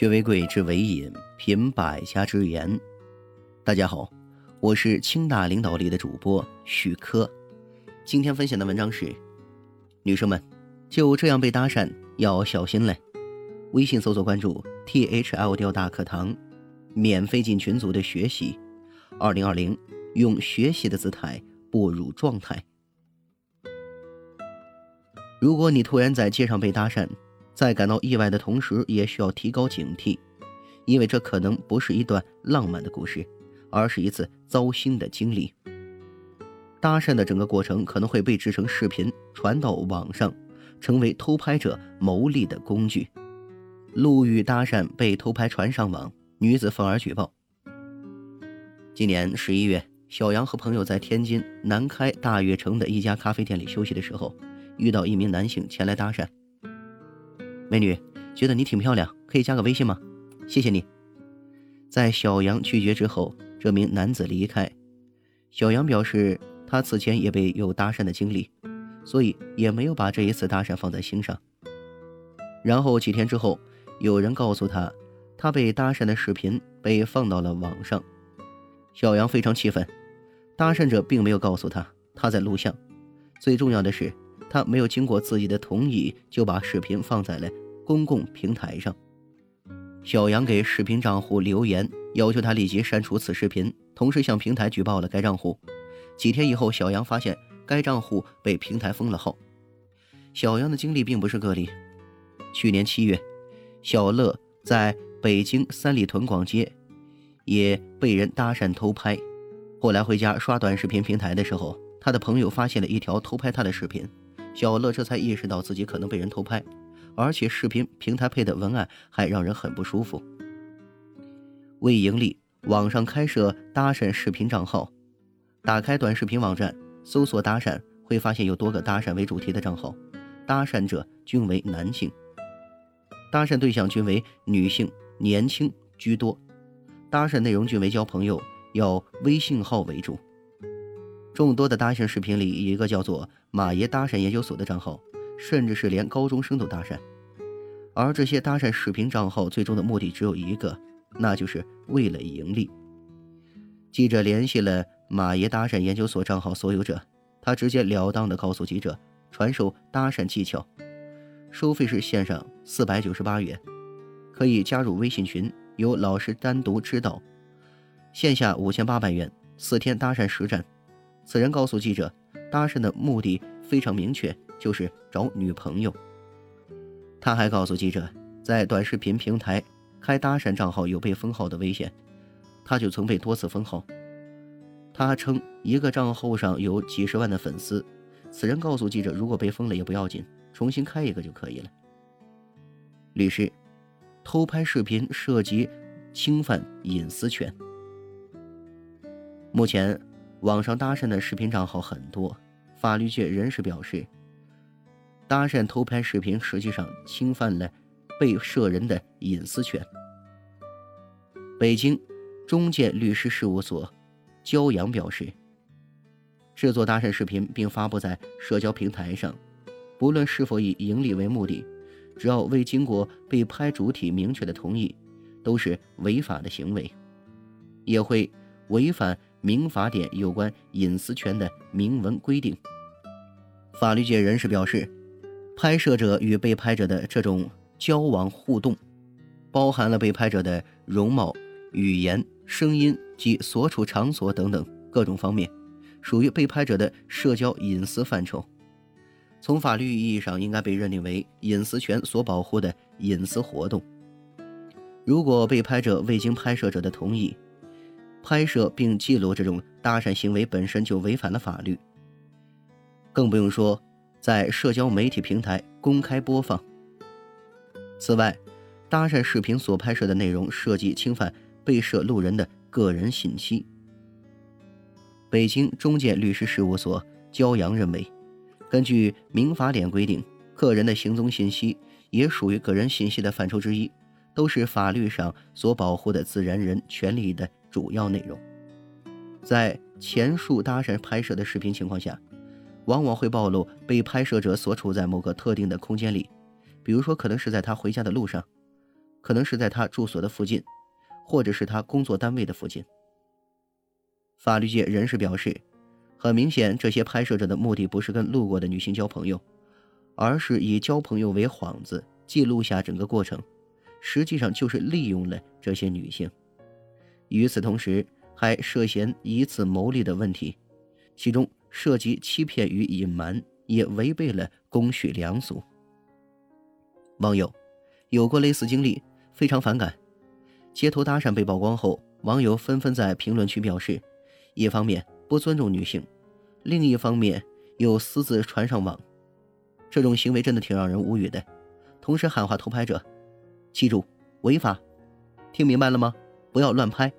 学为贵，知为引，品百家之言。大家好，我是清大领导力的主播许科。今天分享的文章是：女生们就这样被搭讪要小心嘞。微信搜索关注 T H L 调大课堂，免费进群组的学习。二零二零，用学习的姿态步入状态。如果你突然在街上被搭讪，在感到意外的同时，也需要提高警惕，因为这可能不是一段浪漫的故事，而是一次糟心的经历。搭讪的整个过程可能会被制成视频传到网上，成为偷拍者牟利的工具。路遇搭讪被偷拍传上网，女子愤而举报。今年十一月，小杨和朋友在天津南开大悦城的一家咖啡店里休息的时候。遇到一名男性前来搭讪，美女，觉得你挺漂亮，可以加个微信吗？谢谢你。在小杨拒绝之后，这名男子离开。小杨表示，他此前也被有搭讪的经历，所以也没有把这一次搭讪放在心上。然后几天之后，有人告诉他，他被搭讪的视频被放到了网上。小杨非常气愤，搭讪者并没有告诉他他在录像，最重要的是。他没有经过自己的同意就把视频放在了公共平台上。小杨给视频账户留言，要求他立即删除此视频，同时向平台举报了该账户。几天以后，小杨发现该账户被平台封了号。小杨的经历并不是个例。去年七月，小乐在北京三里屯逛街，也被人搭讪偷拍。后来回家刷短视频平台的时候，他的朋友发现了一条偷拍他的视频。小乐这才意识到自己可能被人偷拍，而且视频平台配的文案还让人很不舒服。为盈利，网上开设搭讪视频账号，打开短视频网站搜索搭讪，会发现有多个搭讪为主题的账号，搭讪者均为男性，搭讪对象均为女性，年轻居多，搭讪内容均为交朋友，要微信号为主。众多的搭讪视频里，一个叫做“马爷搭讪研究所”的账号，甚至是连高中生都搭讪。而这些搭讪视频账号最终的目的只有一个，那就是为了盈利。记者联系了“马爷搭讪研究所”账号所有者，他直截了当地告诉记者，传授搭讪技巧，收费是线上四百九十八元，可以加入微信群，由老师单独指导；线下五千八百元，四天搭讪实战。此人告诉记者，搭讪的目的非常明确，就是找女朋友。他还告诉记者，在短视频平台开搭讪账号有被封号的危险，他就曾被多次封号。他称一个账号上有几十万的粉丝。此人告诉记者，如果被封了也不要紧，重新开一个就可以了。律师，偷拍视频涉及侵犯隐私权。目前。网上搭讪的视频账号很多，法律界人士表示，搭讪偷拍视频实际上侵犯了被摄人的隐私权。北京中建律师事务所焦阳表示，制作搭讪视频并发布在社交平台上，不论是否以盈利为目的，只要未经过被拍主体明确的同意，都是违法的行为，也会违反。民法典有关隐私权的明文规定。法律界人士表示，拍摄者与被拍者的这种交往互动，包含了被拍者的容貌、语言、声音及所处场所等等各种方面，属于被拍者的社交隐私范畴。从法律意义上，应该被认定为隐私权所保护的隐私活动。如果被拍者未经拍摄者的同意，拍摄并记录这种搭讪行为本身就违反了法律，更不用说在社交媒体平台公开播放。此外，搭讪视频所拍摄的内容涉及侵犯被摄路人的个人信息。北京中建律师事务所焦阳认为，根据民法典规定，个人的行踪信息也属于个人信息的范畴之一，都是法律上所保护的自然人权利的。主要内容，在前述搭讪拍摄的视频情况下，往往会暴露被拍摄者所处在某个特定的空间里，比如说可能是在他回家的路上，可能是在他住所的附近，或者是他工作单位的附近。法律界人士表示，很明显，这些拍摄者的目的不是跟路过的女性交朋友，而是以交朋友为幌子，记录下整个过程，实际上就是利用了这些女性。与此同时，还涉嫌以此牟利的问题，其中涉及欺骗与隐瞒，也违背了公序良俗。网友有过类似经历，非常反感。街头搭讪被曝光后，网友纷纷在评论区表示。一方面不尊重女性，另一方面又私自传上网，这种行为真的挺让人无语的。同时喊话偷拍者：“记住，违法，听明白了吗？不要乱拍。”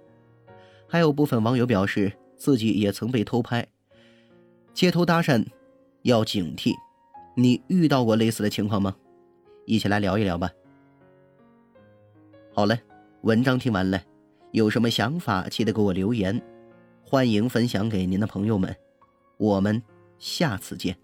还有部分网友表示自己也曾被偷拍，街头搭讪要警惕。你遇到过类似的情况吗？一起来聊一聊吧。好了，文章听完了，有什么想法记得给我留言。欢迎分享给您的朋友们，我们下次见。